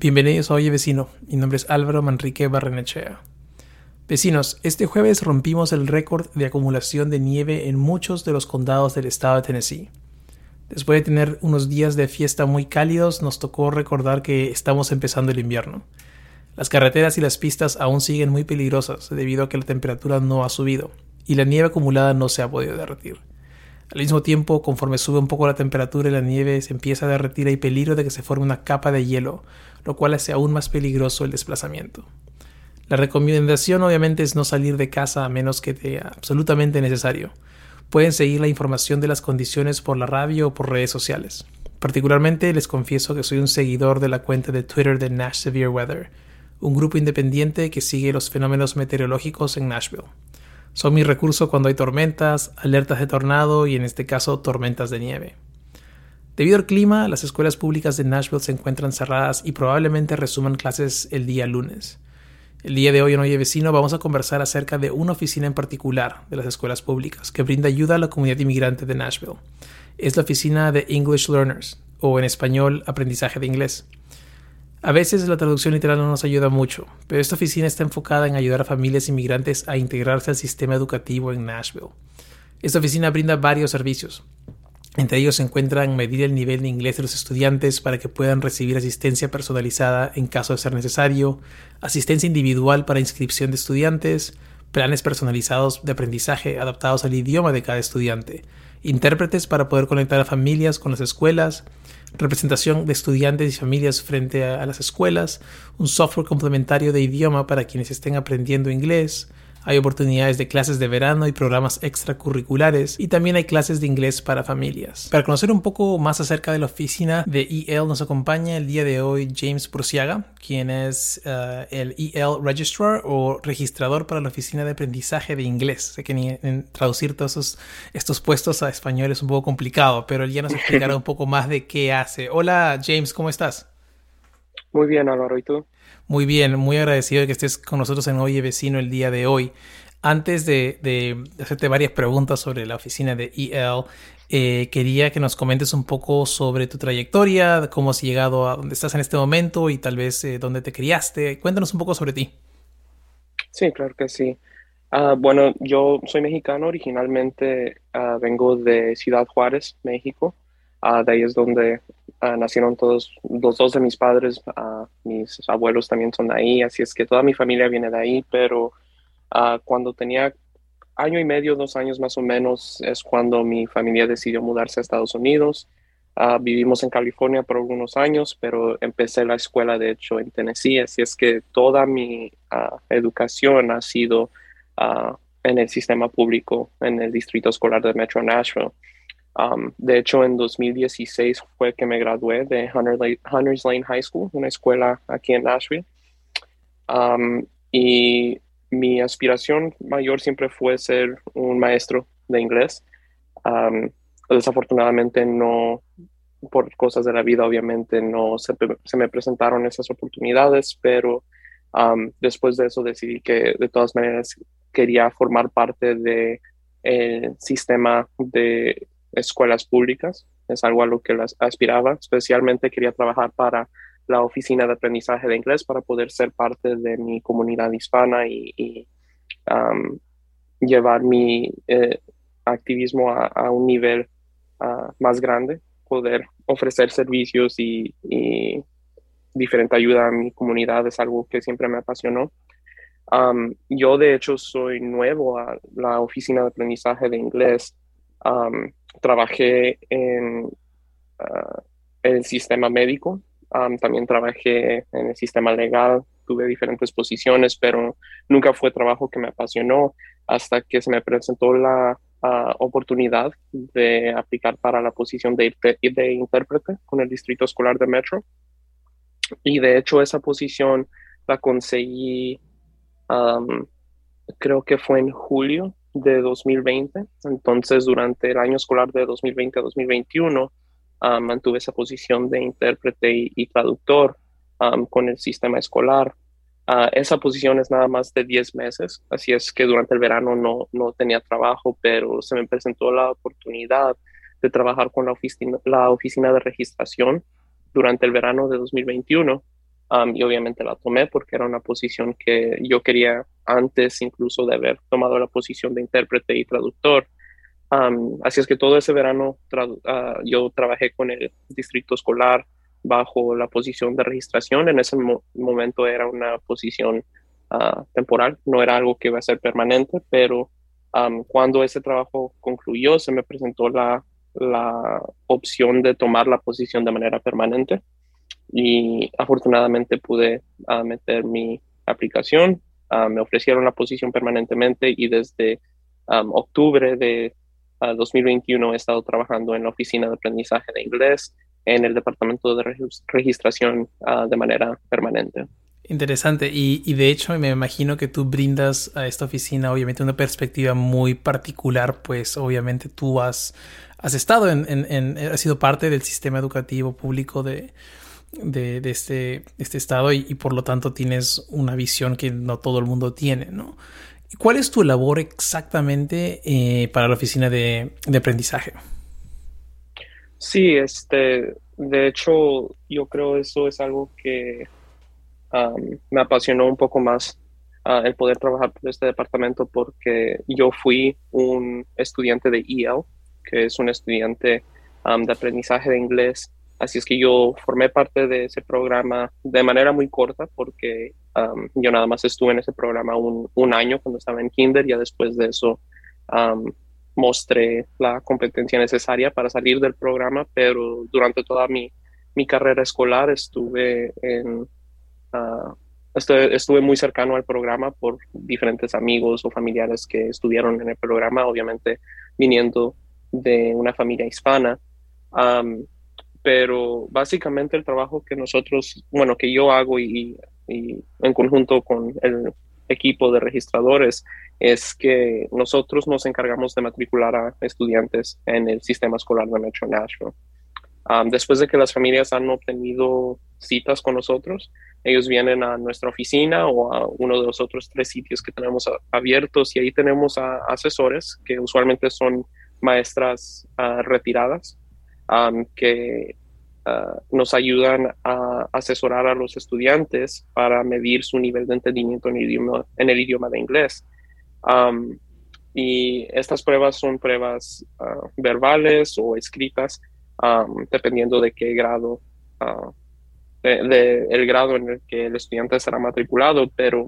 Bienvenidos a Oye Vecino, mi nombre es Álvaro Manrique Barrenechea. Vecinos, este jueves rompimos el récord de acumulación de nieve en muchos de los condados del estado de Tennessee. Después de tener unos días de fiesta muy cálidos, nos tocó recordar que estamos empezando el invierno. Las carreteras y las pistas aún siguen muy peligrosas debido a que la temperatura no ha subido y la nieve acumulada no se ha podido derretir. Al mismo tiempo, conforme sube un poco la temperatura y la nieve se empieza a derretir, hay peligro de que se forme una capa de hielo, lo cual hace aún más peligroso el desplazamiento. La recomendación obviamente es no salir de casa a menos que sea absolutamente necesario. Pueden seguir la información de las condiciones por la radio o por redes sociales. Particularmente les confieso que soy un seguidor de la cuenta de Twitter de Nash Severe Weather, un grupo independiente que sigue los fenómenos meteorológicos en Nashville. Son mi recurso cuando hay tormentas, alertas de tornado y en este caso tormentas de nieve. Debido al clima, las escuelas públicas de Nashville se encuentran cerradas y probablemente resuman clases el día lunes. El día de hoy en Oye Vecino vamos a conversar acerca de una oficina en particular de las escuelas públicas que brinda ayuda a la comunidad inmigrante de Nashville. Es la oficina de English Learners, o en español, aprendizaje de inglés. A veces la traducción literal no nos ayuda mucho, pero esta oficina está enfocada en ayudar a familias inmigrantes a integrarse al sistema educativo en Nashville. Esta oficina brinda varios servicios. Entre ellos se encuentran medir el nivel de inglés de los estudiantes para que puedan recibir asistencia personalizada en caso de ser necesario, asistencia individual para inscripción de estudiantes, planes personalizados de aprendizaje adaptados al idioma de cada estudiante, intérpretes para poder conectar a familias con las escuelas, representación de estudiantes y familias frente a, las escuelas, un software complementario de idioma para quienes estén aprendiendo inglés, hay oportunidades de clases de verano y programas extracurriculares y también hay clases de inglés para familias. Para conocer un poco más acerca de la oficina de EL nos acompaña el día de hoy James Prusiaga, quien es eh, el EL Registrar o registrador para la oficina de aprendizaje de inglés. Sé que ni en traducir todos estos puestos a español es un poco complicado, pero él ya nos explicará un poco más de qué hace. Hola James, ¿cómo estás? Muy bien, Álvaro, ¿y tú? Muy bien, muy agradecido de que estés con nosotros en Oye Vecino el día de hoy. Antes de, hacerte varias preguntas sobre la oficina de EL, eh, quería que nos comentes un poco sobre tu trayectoria, cómo has llegado a donde estás en este momento y tal vez eh, dónde te criaste. Cuéntanos un poco sobre ti. Sí, claro que sí. Ah, bueno, yo soy mexicano, originalmente ah, vengo de Ciudad Juárez, México. Ah, de ahí es donde Ah, nacieron todos, los dos de mis padres, uh, mis abuelos también son de ahí, así es que toda mi familia viene de ahí, pero uh, cuando tenía año y medio, dos años más o menos, es cuando mi familia decidió mudarse a Estados Unidos. vivimos en California por algunos años, pero empecé la escuela, de hecho, en Tennessee, así es que toda mi educación ha sido en el sistema público, en el distrito escolar de Metro Nashville. Um, de hecho, en 2016 fue que me gradué de Hunters Lane High School, una escuela aquí en Nashville. Um, y mi aspiración mayor siempre fue ser un maestro de inglés. Um, desafortunadamente no, por cosas de la vida, obviamente no se, me presentaron esas oportunidades, pero después de eso decidí que de todas maneras quería formar parte del de sistema de escuelas públicas, es algo a lo que las aspiraba, especialmente quería trabajar para la oficina de aprendizaje de inglés para poder ser parte de mi comunidad hispana y, llevar mi eh, activismo a, un nivel ah, más grande, poder ofrecer servicios y, diferente ayuda a mi comunidad es algo que siempre me apasionó. yo de hecho soy nuevo a la oficina de aprendizaje de inglés trabajé en ah, el sistema médico, también trabajé en el sistema legal, tuve diferentes posiciones, pero nunca fue trabajo que me apasionó hasta que se me presentó la oportunidad de aplicar para la posición de, de intérprete con el Distrito Escolar de Metro. Y de hecho esa posición la conseguí, creo que fue en julio de 2020. Entonces, durante el año escolar de 2020 a 2021, mantuve esa posición de intérprete y, traductor con el sistema escolar. Ah, esa posición es nada más de 10 meses, así es que durante el verano no, no tenía trabajo, pero se me presentó la oportunidad de trabajar con la oficina, la oficina de registración durante el verano de 2021 y obviamente la tomé porque era una posición que yo quería antes incluso de haber tomado la posición de intérprete y traductor. así es que todo ese verano uh, yo trabajé con el distrito escolar bajo la posición de registración. En ese momento era una posición uh, temporal, no era algo que iba a ser permanente, pero cuando ese trabajo concluyó se me presentó la, la opción de tomar la posición de manera permanente y afortunadamente pude ah, meter mi aplicación. Ah, me ofrecieron la posición permanentemente y desde octubre de 2021 ah, he estado trabajando en la oficina de aprendizaje de inglés en el departamento de registración de manera permanente. Interesante. Y, de hecho me imagino que tú brindas a esta oficina obviamente una perspectiva muy particular, pues obviamente tú has, has estado en, en, has sido parte del sistema educativo público de, de, este, este, estado y, por lo tanto tienes una visión que no todo el mundo tiene, ¿no? ¿Cuál es tu labor exactamente eh, para la oficina de, aprendizaje? Sí, este, de hecho, yo creo eso es algo que me apasionó un poco más ah, el poder trabajar por este departamento porque yo fui un estudiante de EL, que es un estudiante de aprendizaje de inglés Así es que yo formé parte de ese programa de manera muy corta porque yo nada más estuve en ese programa un, un, año cuando estaba en kinder, ya después de eso um, mostré la competencia necesaria para salir del programa, pero durante toda mi, mi carrera escolar estuve en... Uh, estuve, estuve, muy cercano al programa por diferentes amigos o familiares que estuvieron en el programa, obviamente viniendo de una familia hispana. Pero básicamente el trabajo que nosotros, bueno, que yo hago y, en conjunto con el equipo de registradores es que nosotros nos encargamos de matricular a estudiantes en el sistema escolar de Metro Nashville. después de que las familias han obtenido citas con nosotros, ellos vienen a nuestra oficina o a uno de los otros tres sitios que tenemos abiertos y ahí tenemos a asesores que usualmente son maestras ah, retiradas que ah, nos ayudan a asesorar a los estudiantes para medir su nivel de entendimiento en el idioma, en el idioma de inglés. y estas pruebas son pruebas ah, verbales o escritas, dependiendo de qué grado, uh, de, el grado en el que el estudiante será matriculado, pero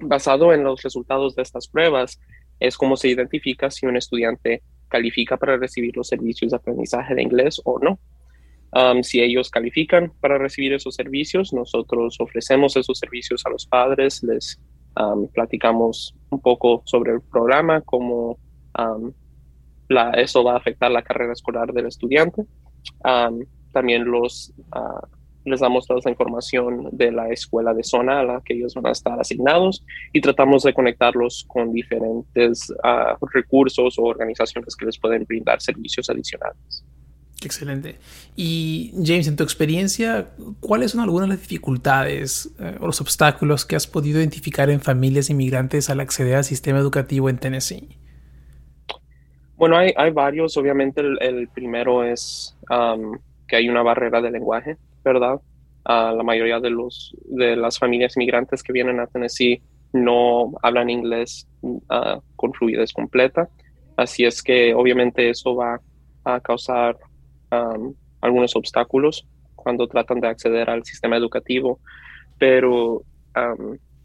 basado en los resultados de estas pruebas es como se identifica si un estudiante califica para recibir los servicios de aprendizaje de inglés o no. Um, si ellos califican para recibir esos servicios, nosotros ofrecemos esos servicios a los padres, les um, platicamos un poco sobre el programa, cómo um, eso va a afectar la carrera escolar del estudiante. también los, uh, les damos toda esa información de la escuela de zona a la que ellos van a estar asignados y tratamos de conectarlos con diferentes ah, recursos o organizaciones que les pueden brindar servicios adicionales. Excelente. Y James, en tu experiencia, ¿cuáles son algunas de las dificultades eh, o los obstáculos que has podido identificar en familias inmigrantes al acceder al sistema educativo en Tennessee? Bueno, hay, hay varios. Obviamente el, primero es que hay una barrera de lenguaje. ¿Verdad? la mayoría de, los, de las familias migrantes que vienen a Tennessee no hablan inglés uh, con fluidez completa. Así es que obviamente eso va a causar algunos obstáculos cuando tratan de acceder al sistema educativo. Pero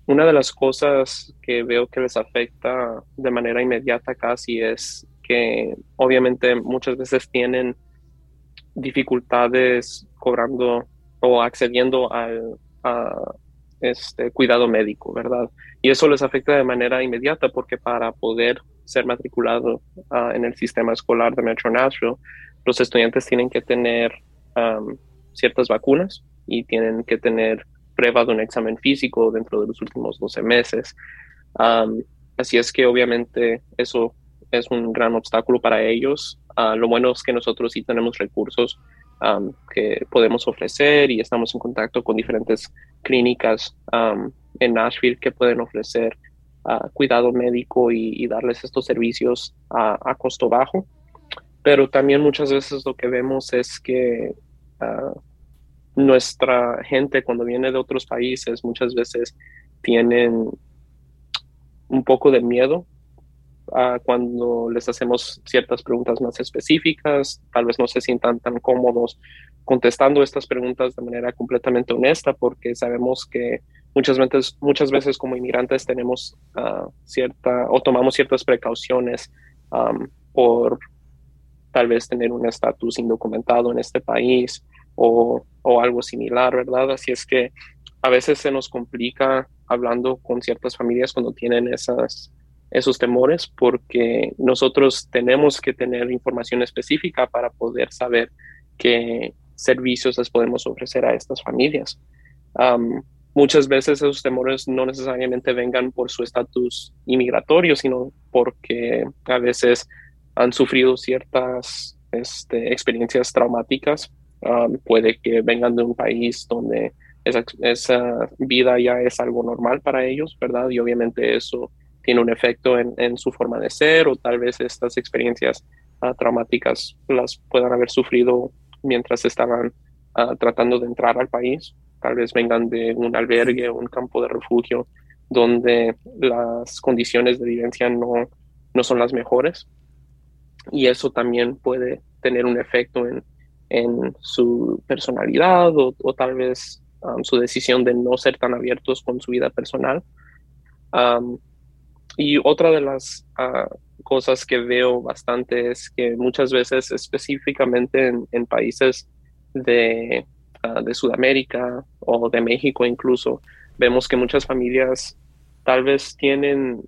una de las cosas que veo que les afecta de manera inmediata casi es que obviamente muchas veces tienen dificultades cobrando o accediendo al, este, cuidado médico, ¿verdad? Y eso les afecta de manera inmediata porque para poder ser matriculado ah, en el sistema escolar de Metro Nashville, los estudiantes tienen que tener ciertas vacunas y tienen que tener prueba de un examen físico dentro de los últimos 12 meses. así es que obviamente eso es un gran obstáculo para ellos. Ah, lo bueno es que nosotros sí tenemos recursos que podemos ofrecer y estamos en contacto con diferentes clínicas en Nashville que pueden ofrecer uh, cuidado médico y, darles estos servicios a, costo bajo. Pero también muchas veces lo que vemos es que ah, nuestra gente cuando viene de otros países muchas veces tienen un poco de miedo cuando les hacemos ciertas preguntas más específicas, tal vez no se sientan tan cómodos contestando estas preguntas de manera completamente honesta porque sabemos que muchas veces, muchas veces como inmigrantes tenemos ah, cierta o tomamos ciertas precauciones por tal vez tener un estatus indocumentado en este país o, o algo similar, ¿verdad? Así es que a veces se nos complica hablando con ciertas familias cuando tienen esas esos temores porque nosotros tenemos que tener información específica para poder saber qué servicios les podemos ofrecer a estas familias. muchas veces esos temores no necesariamente vengan por su estatus inmigratorio, sino porque a veces han sufrido ciertas este, experiencias traumáticas. puede que vengan de un país donde esa, esa, vida ya es algo normal para ellos, ¿verdad? Y obviamente eso tiene un efecto en, su forma de ser o tal vez estas experiencias ah, traumáticas las puedan haber sufrido mientras estaban ah, tratando de entrar al país. Tal vez vengan de un albergue o un campo de refugio donde las condiciones de vivencia no, no son las mejores. Y eso también puede tener un efecto en, en su personalidad o, tal vez ah, su decisión de no ser tan abiertos con su vida personal. Y otra de las ah, cosas que veo bastante es que muchas veces, específicamente en, países de, ah, de, Sudamérica o de México incluso, vemos que muchas familias tal vez tienen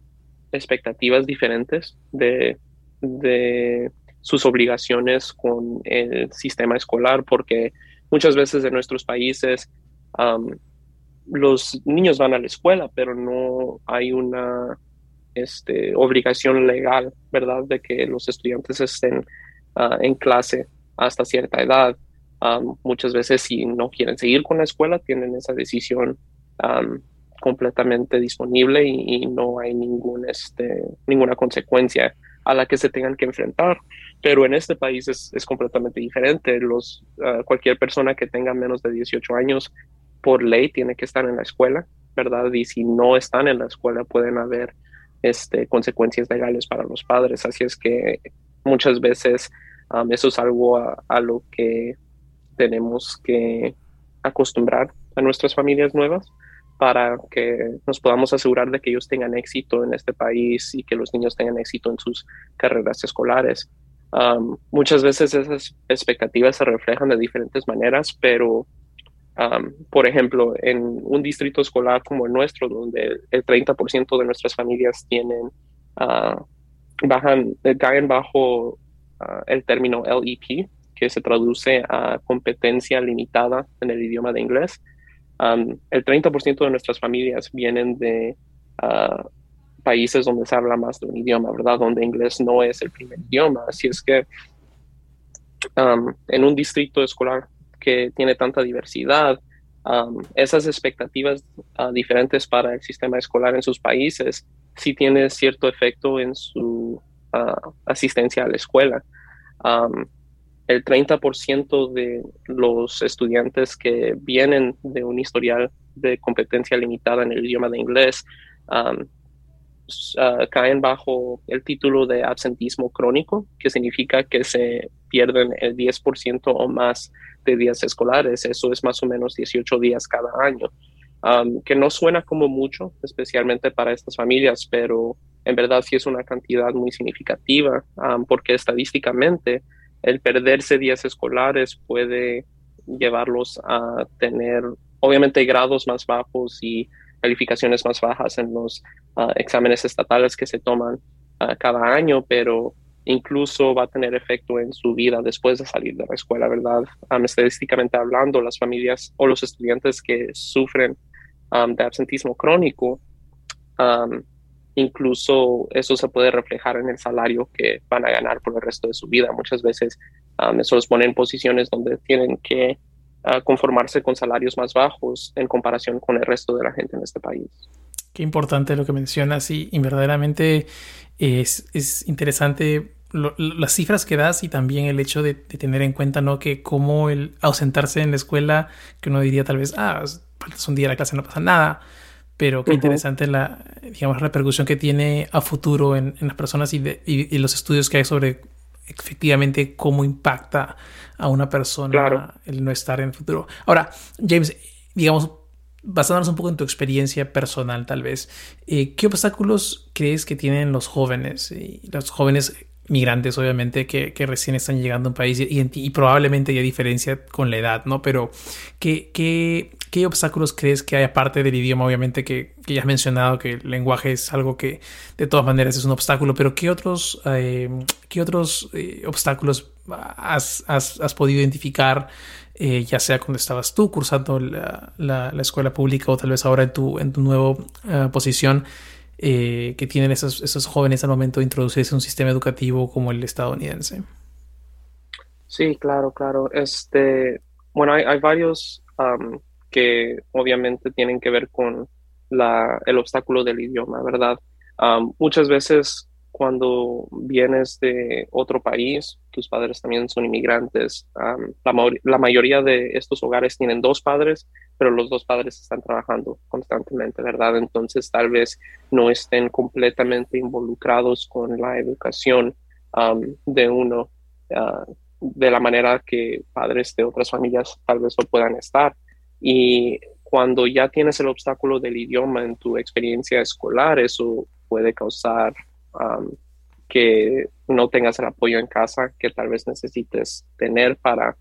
expectativas diferentes de, de sus obligaciones con el sistema escolar, porque muchas veces en nuestros países los niños van a la escuela, pero no hay una este, obligación legal, ¿verdad?, de que los estudiantes estén ah, en clase hasta cierta edad. muchas veces si no quieren seguir con la escuela, tienen esa decisión completamente disponible y, no hay ningún, este, ninguna consecuencia a la que se tengan que enfrentar. Pero en este país es, es completamente diferente. Los, ah, cualquier persona que tenga menos de 18 años, por ley, tiene que estar en la escuela, ¿verdad? Y si no están en la escuela, pueden haber este, consecuencias legales para los padres. Así es que muchas veces um, eso es algo a, lo que tenemos que acostumbrar a nuestras familias nuevas para que nos podamos asegurar de que ellos tengan éxito en este país y que los niños tengan éxito en sus carreras escolares. Um, muchas veces esas expectativas se reflejan de diferentes maneras, pero por ejemplo, en un distrito escolar como el nuestro, donde el 30% de nuestras familias tienen, uh, bajan, eh, caen bajo ah, el término LEP, que se traduce a competencia limitada en el idioma de inglés. el 30% de nuestras familias vienen de ah, países donde se habla más de un idioma, ¿verdad? Donde inglés no es el primer idioma. Así es que en un distrito escolar que tiene tanta diversidad, esas expectativas ah, diferentes para el sistema escolar en sus países sí tiene cierto efecto en su ah, asistencia a la escuela. el 30% de los estudiantes que vienen de un historial de competencia limitada en el idioma de inglés ah, caen bajo el título de absentismo crónico, que significa que se pierden el 10% o más de días escolares. Eso es más o menos 18 días cada año, que no suena como mucho, especialmente para estas familias, pero en verdad sí es una cantidad muy significativa, porque estadísticamente el perderse días escolares puede llevarlos a tener obviamente grados más bajos y calificaciones más bajas en los ah, exámenes estatales que se toman ah, cada año, pero incluso va a tener efecto en su vida después de salir de la escuela, ¿verdad? estadísticamente hablando, las familias o los estudiantes que sufren de absentismo crónico, incluso eso se puede reflejar en el salario que van a ganar por el resto de su vida. Muchas veces eso los pone en posiciones donde tienen que conformarse con salarios más bajos en comparación con el resto de la gente en este país. Qué importante lo que mencionas y, verdaderamente es, es interesante las cifras que das y también el hecho de, tener en cuenta ¿no? que como el ausentarse en la escuela, que uno diría tal vez, ah, faltas un día a la clase, no pasa nada, pero qué interesante la digamos, repercusión que tiene a futuro en, las personas y, y, los estudios que hay sobre efectivamente cómo impacta a una persona el no estar en el futuro. Ahora, James, digamos, basándonos un poco en tu experiencia personal tal vez, eh, ¿qué obstáculos crees que tienen los jóvenes? Y los jóvenes migrantes, obviamente, que, recién están llegando a un país y, probablemente hay diferencia con la edad, ¿no? Pero, ¿qué, qué, obstáculos crees que hay aparte del idioma? Obviamente que, ya has mencionado que el lenguaje es algo que de todas maneras es un obstáculo, pero ¿qué otros, eh, qué otros eh, obstáculos has, has, podido identificar? Eh, ya sea cuando estabas tú cursando la, la, escuela pública o tal vez ahora en tu, en tu nueva posición, eh, que tienen esos, esos jóvenes al momento de introducirse en un sistema educativo como el estadounidense. Sí, claro, claro. Este, bueno, hay varios que obviamente tienen que ver con la, el obstáculo del idioma, ¿verdad? muchas veces cuando vienes de otro país, tus padres también son inmigrantes. la, mayoría de estos hogares tienen dos padres, pero los dos padres están trabajando constantemente, ¿verdad? Entonces tal vez no estén completamente involucrados con la educación de uno ah, de la manera que padres de otras familias tal vez lo puedan estar. Y cuando ya tienes el obstáculo del idioma en tu experiencia escolar, eso puede causar que no tengas el apoyo en casa que tal vez necesites tener para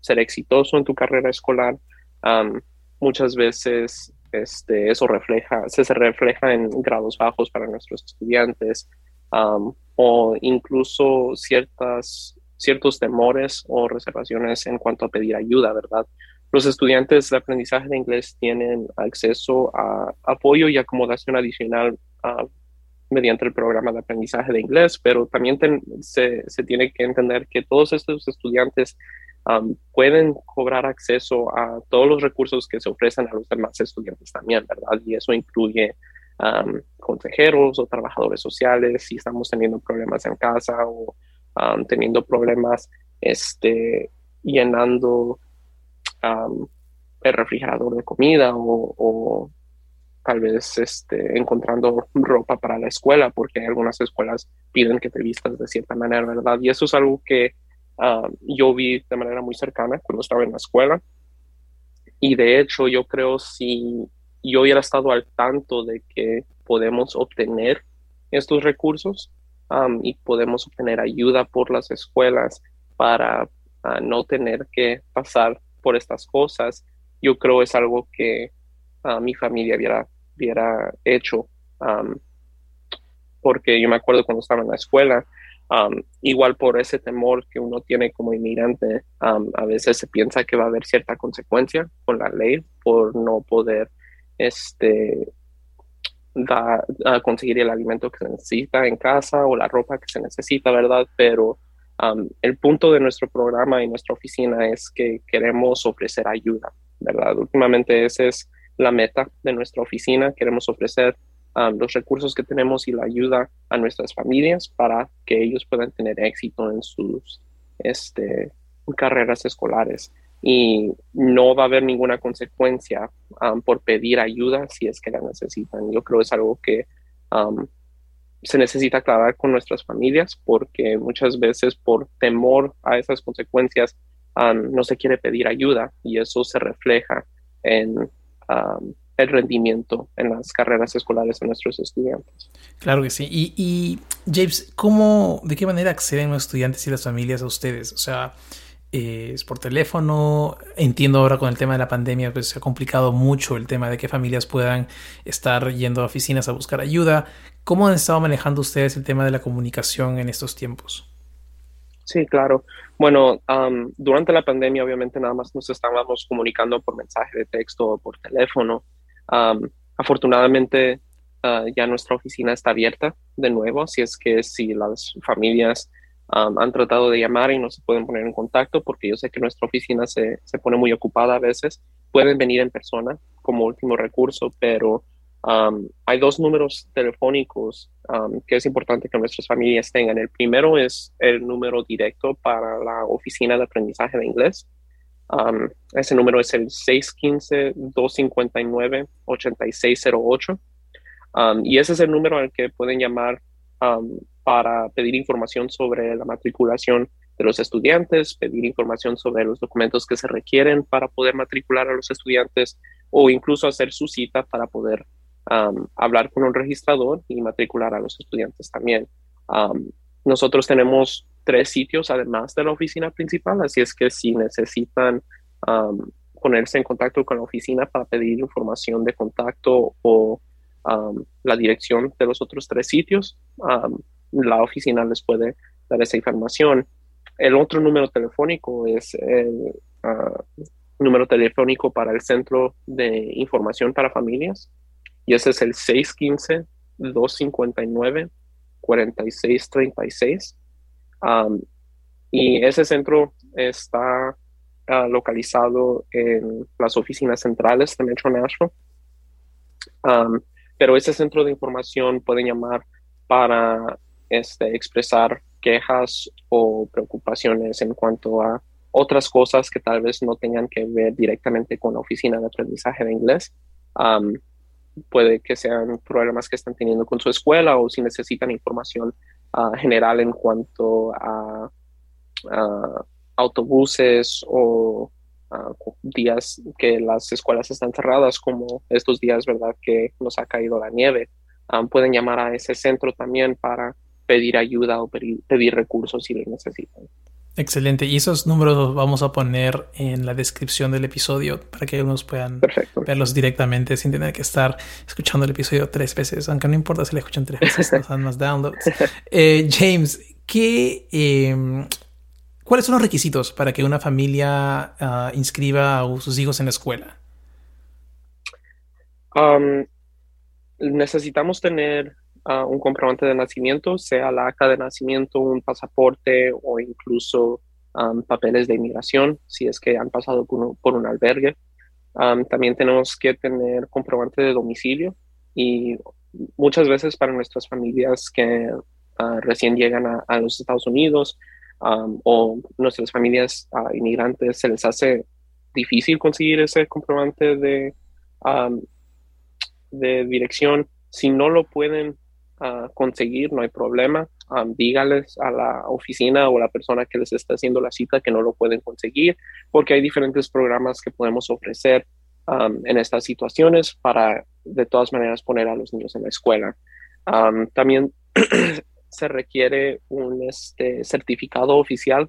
ser exitoso en tu carrera escolar. muchas veces este, eso refleja, se, se, refleja en grados bajos para nuestros estudiantes o incluso ciertas, ciertos temores o reservaciones en cuanto a pedir ayuda, ¿verdad? Los estudiantes de aprendizaje de inglés tienen acceso a apoyo y acomodación adicional mediante el programa de aprendizaje de inglés, pero también se, se, tiene que entender que todos estos estudiantes um, pueden cobrar acceso a todos los recursos que se ofrecen a los demás estudiantes también, ¿verdad? Y eso incluye um, consejeros o trabajadores sociales si estamos teniendo problemas en casa o um, teniendo problemas este, llenando el refrigerador de comida o tal vez este, encontrando ropa para la escuela, porque algunas escuelas piden que te vistas de cierta manera, ¿verdad? Y eso es algo que ah, yo vi de manera muy cercana cuando estaba en la escuela. Y de hecho, yo creo si yo hubiera estado al tanto de que podemos obtener estos recursos y podemos obtener ayuda por las escuelas para ah, no tener que pasar por estas cosas, yo creo es algo que uh, mi familia hubiera hubiera hecho. porque yo me acuerdo cuando estaba en la escuela, igual por ese temor que uno tiene como inmigrante, a veces se piensa que va a haber cierta consecuencia con la ley por no poder este, da, conseguir el alimento que se necesita en casa o la ropa que se necesita, ¿verdad? Pero el punto de nuestro programa y nuestra oficina es que queremos ofrecer ayuda, ¿verdad? Últimamente ese es la meta de nuestra oficina. Queremos ofrecer um, los recursos que tenemos y la ayuda a nuestras familias para que ellos puedan tener éxito en sus este, carreras escolares. Y no va a haber ninguna consecuencia um, por pedir ayuda si es que la necesitan. Yo creo que es algo que se necesita aclarar con nuestras familias porque muchas veces por temor a esas consecuencias no se quiere pedir ayuda y eso se refleja en el rendimiento en las carreras escolares de nuestros estudiantes. Claro que sí. Y, James, ¿cómo, de qué manera acceden los estudiantes y las familias a ustedes? O sea, eh, es por teléfono. Entiendo ahora con el tema de la pandemia, pues se ha complicado mucho el tema de que familias puedan estar yendo a oficinas a buscar ayuda. ¿Cómo han estado manejando ustedes el tema de la comunicación en estos tiempos? Sí, claro. Bueno, durante la pandemia obviamente nada más nos estábamos comunicando por mensaje de texto o por teléfono. afortunadamente ah, ya nuestra oficina está abierta de nuevo, así es que si las familias han tratado de llamar y no se pueden poner en contacto porque yo sé que nuestra oficina se, se pone muy ocupada a veces. Pueden venir en persona como último recurso, pero hay dos números telefónicos que es importante que nuestras familias tengan. El primero es el número directo para la oficina de aprendizaje de inglés. ese número es el 615-259-8608. y ese es el número al que pueden llamar para pedir información sobre la matriculación de los estudiantes, pedir información sobre los documentos que se requieren para poder matricular a los estudiantes o incluso hacer su cita para poder hablar con un registrador y matricular a los estudiantes también. nosotros tenemos tres sitios además de la oficina principal, así es que si necesitan ponerse en contacto con la oficina para pedir información de contacto o la dirección de los otros tres sitios, la oficina les puede dar esa información. El otro número telefónico es el ah, número telefónico para el Centro de Información para Familias y ese es el 615-259-4636. y ese centro está ah, localizado en las oficinas centrales de Metro Nashville. pero ese centro de información pueden llamar para este, expresar quejas o preocupaciones en cuanto a otras cosas que tal vez no tengan que ver directamente con la oficina de aprendizaje de inglés. Puede que sean problemas que están teniendo con su escuela o si necesitan información ah, general en cuanto a, autobuses o días que las escuelas están cerradas, como estos días, ¿verdad? Que nos ha caído la nieve. pueden llamar a ese centro también para pedir ayuda o pedir, recursos si los necesitan. Excelente. Y esos números los vamos a poner en la descripción del episodio para que unos puedan verlos directamente sin tener que estar escuchando el episodio tres veces, aunque no importa si le escuchan tres veces, nos dan más downloads. Eh, James, ¿qué, em, ¿cuáles son los requisitos para que una familia ah, inscriba a sus hijos en la escuela? Um, necesitamos tener un comprobante de nacimiento, sea la acta de nacimiento, un pasaporte o incluso papeles de inmigración, si es que han pasado por un, albergue. también tenemos que tener comprobante de domicilio y muchas veces para nuestras familias que ah, recién llegan a, los Estados Unidos o nuestras familias ah, inmigrantes se les hace difícil conseguir ese comprobante de, de dirección. Si no lo pueden conseguir, no hay problema. dígales a la oficina o a la persona que les está haciendo la cita que no lo pueden conseguir, porque hay diferentes programas que podemos ofrecer en estas situaciones para de todas maneras poner a los niños en la escuela. también se requiere un este, certificado oficial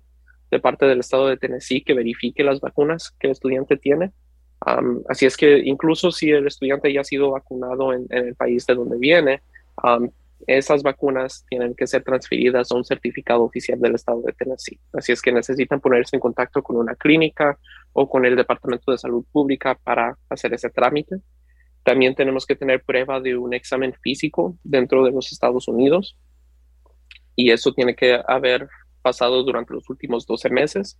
de parte del estado de Tennessee que verifique las vacunas que el estudiante tiene. así es que incluso si el estudiante ya ha sido vacunado en el país de donde viene, esas vacunas tienen que ser transferidas a un certificado oficial del estado de Tennessee. Así es que necesitan ponerse en contacto con una clínica o con el Departamento de Salud Pública para hacer ese trámite. También tenemos que tener prueba de un examen físico dentro de los Estados Unidos y eso tiene que haber pasado durante los últimos 12 meses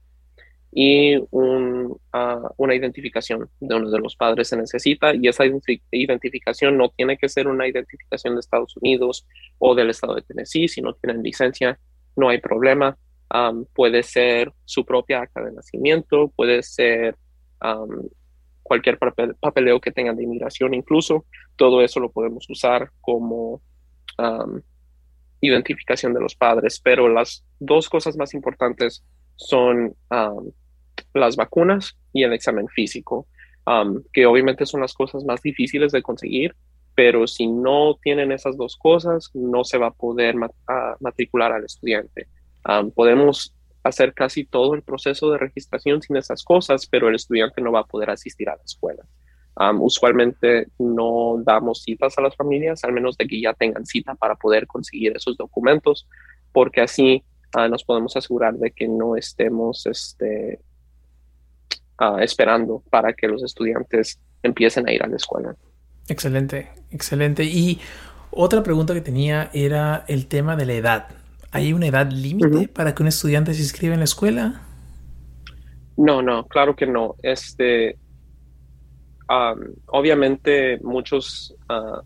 y ah, una identificación de uno de los padres se necesita y esa identificación no tiene que ser una identificación de Estados Unidos o del estado de Tennessee, si no tienen licencia no hay problema. puede ser su propia acta de nacimiento, puede ser cualquier papeleo que tengan de inmigración incluso, todo eso lo podemos usar como identificación de los padres, pero las dos cosas más importantes son las vacunas y el examen físico, que obviamente son las cosas más difíciles de conseguir, pero si no tienen esas dos cosas, no se va a poder matricular al estudiante. podemos hacer casi todo el proceso de registración sin esas cosas, pero el estudiante no va a poder asistir a la escuela. usualmente no damos citas a las familias, al menos de que ya tengan cita para poder conseguir esos documentos, porque así ah, nos podemos asegurar de que no estemos este, ah, esperando para que los estudiantes empiecen a ir a la escuela. Excelente, excelente. Y otra pregunta que tenía era el tema de la edad. ¿Hay una edad límite para que un estudiante se inscriba en la escuela? No, no, claro que no. Este, obviamente muchos ah,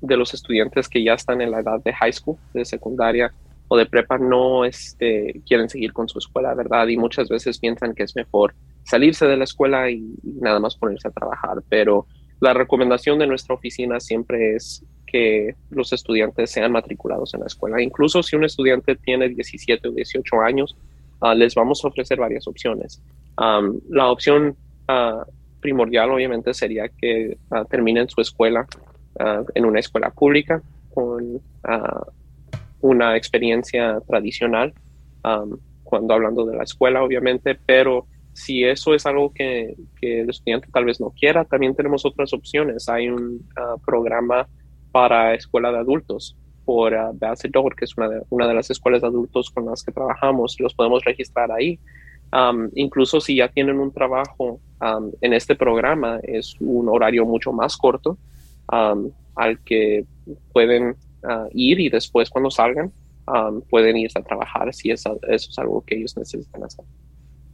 de los estudiantes que ya están en la edad de high school, de secundaria o de prepa, no este, quieren seguir con su escuela, ¿verdad? Y muchas veces piensan que es mejor salirse de la escuela y, nada más ponerse a trabajar. Pero la recomendación de nuestra oficina siempre es que los estudiantes sean matriculados en la escuela. Incluso si un estudiante tiene 17 o 18 años, ah, les vamos a ofrecer varias opciones. la opción ah, primordial obviamente sería que ah, terminen su escuela en una escuela pública con una experiencia tradicional, cuando hablando de la escuela obviamente, pero si eso es algo que, que, el estudiante tal vez no quiera, también tenemos otras opciones. Hay un programa para escuela de adultos por uh, que es una de, una de las escuelas de adultos con las que trabajamos, los podemos registrar ahí. Um, incluso si ya tienen un trabajo um, en este programa, es un horario mucho más corto um, al que pueden uh, ir y después cuando salgan pueden irse a trabajar si eso es algo que ellos necesitan hacer.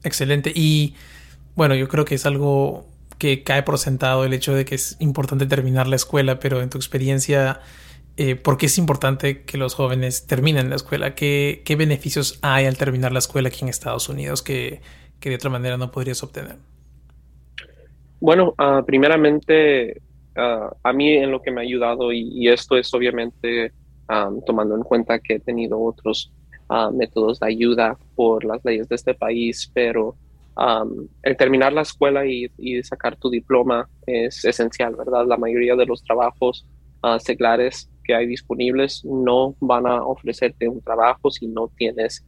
Excelente. Y bueno, yo creo que es algo que cae por sentado el hecho de que es importante terminar la escuela, pero en tu experiencia, eh, ¿por qué es importante que los jóvenes terminen la escuela? ¿Qué, ¿Qué, beneficios hay al terminar la escuela aquí en Estados Unidos que, que de otra manera no podrías obtener? Bueno, uh, primeramente, uh, a mí en lo que me ha ayudado, y, esto es obviamente um, tomando en cuenta que he tenido otros uh, métodos de ayuda por las leyes de este país, pero el terminar la escuela y, sacar tu diploma es esencial, ¿verdad? La mayoría de los trabajos uh, que hay disponibles no van a ofrecerte un trabajo si no tienes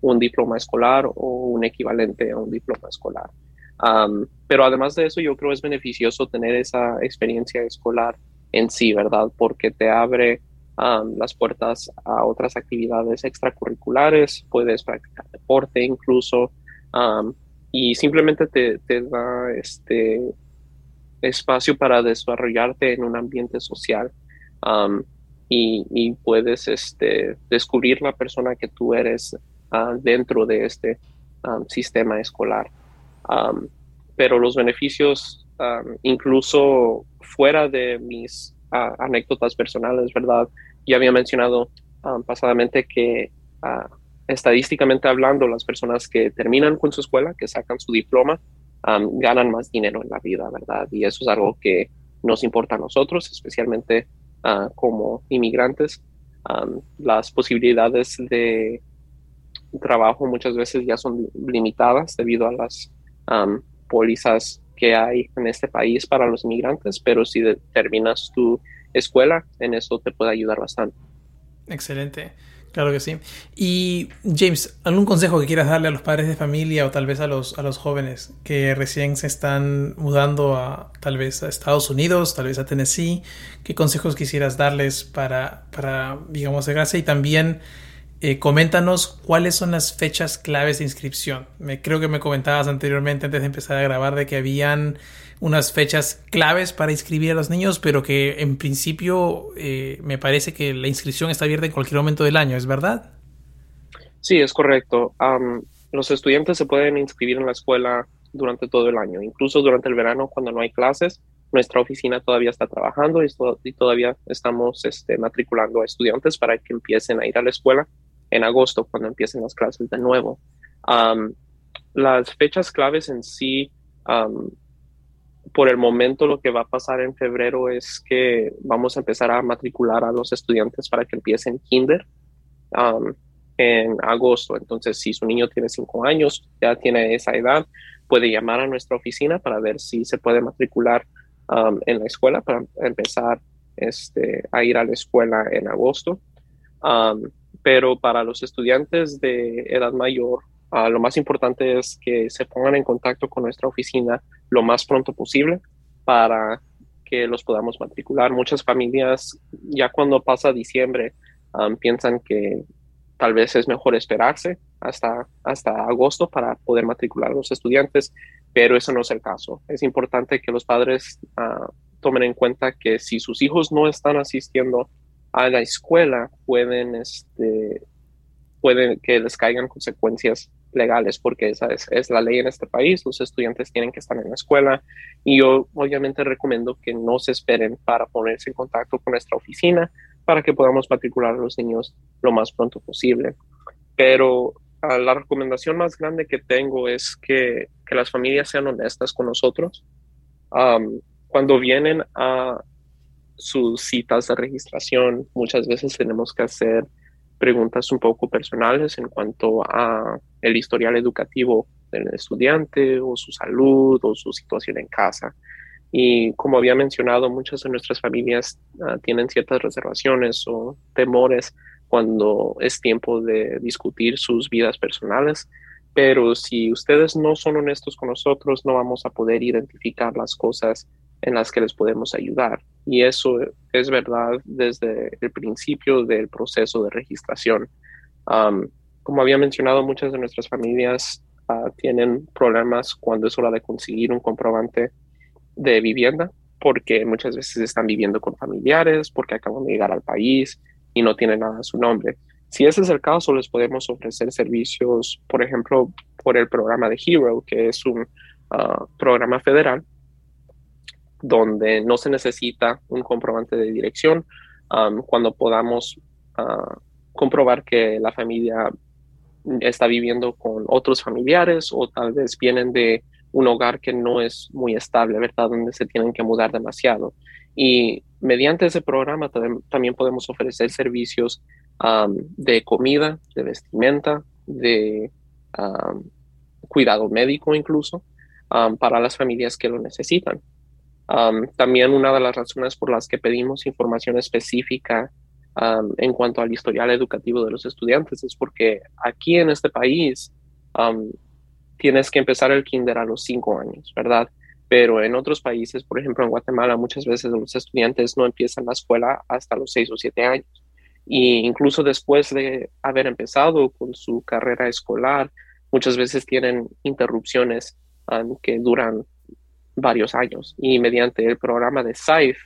un diploma escolar o un equivalente a un diploma escolar. Pero además de eso, yo creo es beneficioso tener esa experiencia escolar en sí, ¿verdad? Porque te abre las puertas a otras actividades extracurriculares, puedes practicar deporte incluso, y simplemente te, da este espacio para desarrollarte en un ambiente social y, puedes este, descubrir la persona que tú eres ah, dentro de este sistema escolar. Pero los beneficios, incluso fuera de mis anécdotas personales, ¿verdad? Ya había mencionado pasadamente que estadísticamente hablando, las personas que terminan con su escuela, que sacan su diploma, ganan más dinero en la vida, ¿verdad? Y eso es algo que nos importa a nosotros, especialmente ah, como inmigrantes. las posibilidades de trabajo muchas veces ya son limitadas debido a las pólizas que hay en este país para los inmigrantes, pero si terminas tu escuela, en eso te puede ayudar bastante. Excelente. Claro que sí. Y James, ¿algún consejo que quieras darle a los padres de familia o tal vez a los, a los jóvenes que recién se están mudando a tal vez a Estados Unidos, tal vez a Tennessee? ¿Qué consejos quisieras darles para, para digamos, de? Y también eh, coméntanos cuáles son las fechas claves de inscripción. Me, creo que me comentabas anteriormente, antes de empezar a grabar, de que habían unas fechas claves para inscribir a los niños, pero que en principio eh, me parece que la inscripción está abierta en cualquier momento del año, ¿es verdad? Sí, es correcto. los estudiantes se pueden inscribir en la escuela durante todo el año, incluso durante el verano cuando no hay clases. Nuestra oficina todavía está trabajando y, todavía estamos este, matriculando a estudiantes para que empiecen a ir a la escuela en agosto, cuando empiecen las clases de nuevo. las fechas claves en sí por el momento lo que va a pasar en febrero es que vamos a empezar a matricular a los estudiantes para que empiecen kinder en agosto. Entonces, si su niño tiene cinco años, ya tiene esa edad, puede llamar a nuestra oficina para ver si se puede matricular en la escuela para empezar este, a ir a la escuela en agosto. Pero para los estudiantes de edad mayor, ah, lo más importante es que se pongan en contacto con nuestra oficina lo más pronto posible para que los podamos matricular. Muchas familias ya cuando pasa diciembre piensan que tal vez es mejor esperarse hasta, hasta agosto para poder matricular a los estudiantes, pero eso no es el caso. Es importante que los padres ah, tomen en cuenta que si sus hijos no están asistiendo a la escuela, pueden, este, pueden que les caigan consecuencias legales, porque esa es, es, la ley en este país, los estudiantes tienen que estar en la escuela y yo obviamente recomiendo que no se esperen para ponerse en contacto con nuestra oficina para que podamos matricular a los niños lo más pronto posible. Pero ah, la recomendación más grande que tengo es que, que las familias sean honestas con nosotros. cuando vienen a sus citas de registración, muchas veces tenemos que hacer preguntas un poco personales en cuanto a el historial educativo del estudiante o su salud o su situación en casa. Y como había mencionado, muchas de nuestras familias ah, tienen ciertas reservaciones o temores cuando es tiempo de discutir sus vidas personales. Pero si ustedes no son honestos con nosotros, no vamos a poder identificar las cosas en las que les podemos ayudar. Y eso es verdad desde el principio del proceso de registración. como había mencionado, muchas de nuestras familias ah, tienen problemas cuando es hora de conseguir un comprobante de vivienda, porque muchas veces están viviendo con familiares, porque acaban de llegar al país y no tienen nada a su nombre. Si ese es el caso, les podemos ofrecer servicios, por ejemplo, por el programa de Hero, que es un ah, programa federal donde no se necesita un comprobante de dirección cuando podamos ah, comprobar que la familia está viviendo con otros familiares o tal vez vienen de un hogar que no es muy estable, ¿verdad? Donde se tienen que mudar demasiado. Y mediante ese programa también podemos ofrecer servicios de comida, de vestimenta, de cuidado médico incluso, para las familias que lo necesitan. También una de las razones por las que pedimos información específica en cuanto al historial educativo de los estudiantes es porque aquí en este país tienes que empezar el kinder a los cinco años, ¿verdad? Pero en otros países, por ejemplo en Guatemala, muchas veces los estudiantes no empiezan la escuela hasta los seis o siete años. Y incluso después de haber empezado con su carrera escolar, muchas veces tienen interrupciones que duran varios años. Y mediante el programa de SIFE,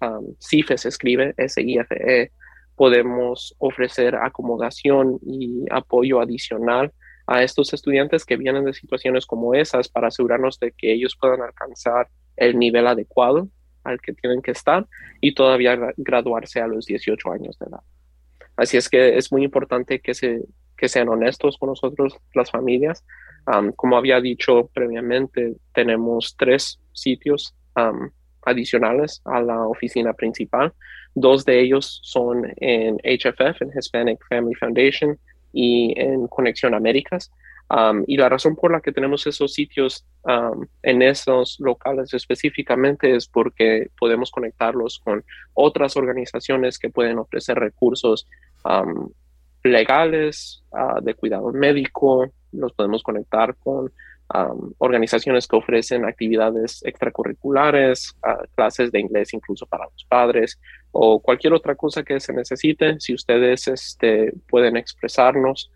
um, SIFE se escribe, S-I-F-E, podemos ofrecer acomodación y apoyo adicional a estos estudiantes que vienen de situaciones como esas para asegurarnos de que ellos puedan alcanzar el nivel adecuado al que tienen que estar y todavía graduarse a los 18 años de edad. Así es que es muy importante que, se, que sean honestos con nosotros, las familias. Como había dicho previamente, tenemos tres sitios adicionales a la oficina principal. Dos de ellos son en HFF, en Hispanic Family Foundation, y en Conexión Américas. Um, y la razón por la que tenemos esos sitios um, en esos locales específicamente es porque podemos conectarlos con otras organizaciones que pueden ofrecer recursos um, legales, uh, de cuidado médico, los podemos conectar con organizaciones que ofrecen actividades extracurriculares, clases de inglés incluso para los padres o cualquier otra cosa que se necesite. Si ustedes este, pueden expresarnos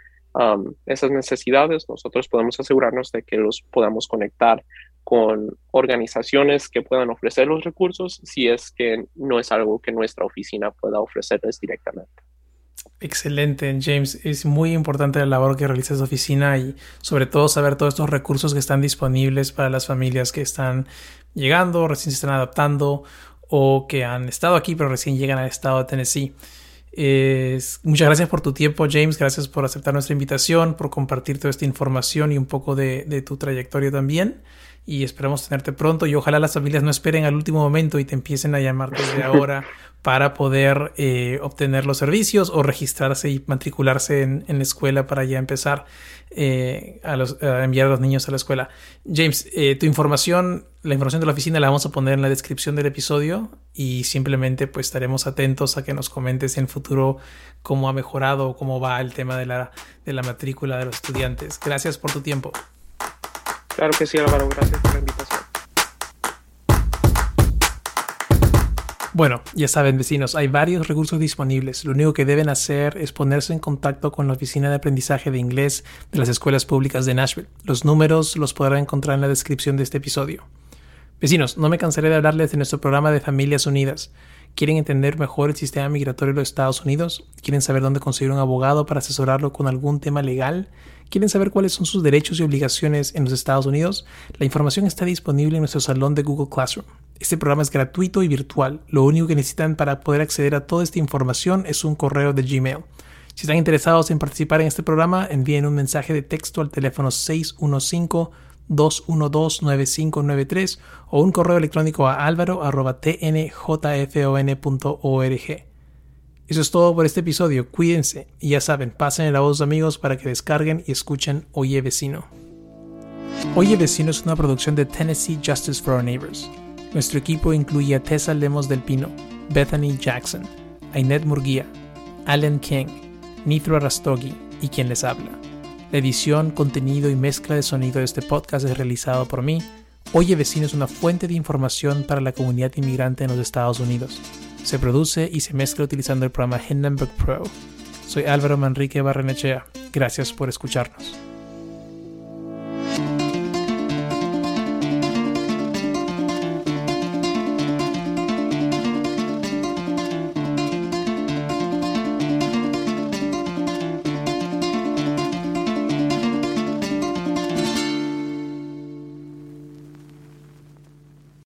esas necesidades, nosotros podemos asegurarnos de que los podamos conectar con organizaciones que puedan ofrecer los recursos si es que no es algo que nuestra oficina pueda ofrecerles directamente. Excelente, James. Es muy importante la labor que realiza esa oficina y sobre todo saber todos estos recursos que están disponibles para las familias que están llegando, recién se están adaptando o que han estado aquí pero recién llegan al estado de Tennessee. muchas gracias por tu tiempo, James. Gracias por aceptar nuestra invitación, por compartir toda esta información y un poco de tu trayectoria también. Y esperamos tenerte pronto y ojalá las familias no esperen al último momento y te empiecen a llamar desde ahora para poder eh, obtener los servicios o registrarse y matricularse en, la escuela para ya empezar eh, a, los, enviar a los niños a la escuela. James, eh, tu información, la información de la oficina la vamos a poner en la descripción del episodio y simplemente pues estaremos atentos a que nos comentes en futuro cómo ha mejorado o cómo va el tema de la, de la matrícula de los estudiantes. Gracias por tu tiempo. Claro que sí, Álvaro. Gracias por la invitación. Bueno, ya saben vecinos, hay varios recursos disponibles. Lo único que deben hacer es ponerse en contacto con la Oficina de Aprendizaje de Inglés de las Escuelas Públicas de Nashville. Los números los podrán encontrar en la descripción de este episodio. Vecinos, no me cansaré de hablarles de nuestro programa de Familias Unidas. ¿Quieren entender mejor el sistema migratorio de los Estados Unidos? ¿Quieren saber dónde conseguir un abogado para asesorarlo con algún tema legal? ¿Quieren saber cuáles son sus derechos y obligaciones en los Estados Unidos? La información está disponible en nuestro salón de Google Classroom. Este programa es gratuito y virtual. Lo único que necesitan para poder acceder a toda esta información es un correo de Gmail. Si están interesados en participar en este programa, envíen un mensaje de texto al teléfono 615 212-9593 o un correo electrónico a álvaro.tnjfon.org. Eso es todo por este episodio. Cuídense y ya saben, pasen la voz amigos para que descarguen y escuchen Oye Vecino. Oye Vecino es una producción de Tennessee Justice for Our Neighbors. Nuestro equipo incluye a Tessa Lemos del Pino, Bethany Jackson, Ainet Murguía, Alan King, Nithra Rastogi y quien les habla. La edición, contenido y mezcla de sonido de este podcast es realizado por mí. Oye Vecino es una fuente de información para la comunidad inmigrante en los Estados Unidos. Se produce y se mezcla utilizando el programa Hindenburg Pro. Soy Álvaro Manrique Barrenechea. Gracias por escucharnos.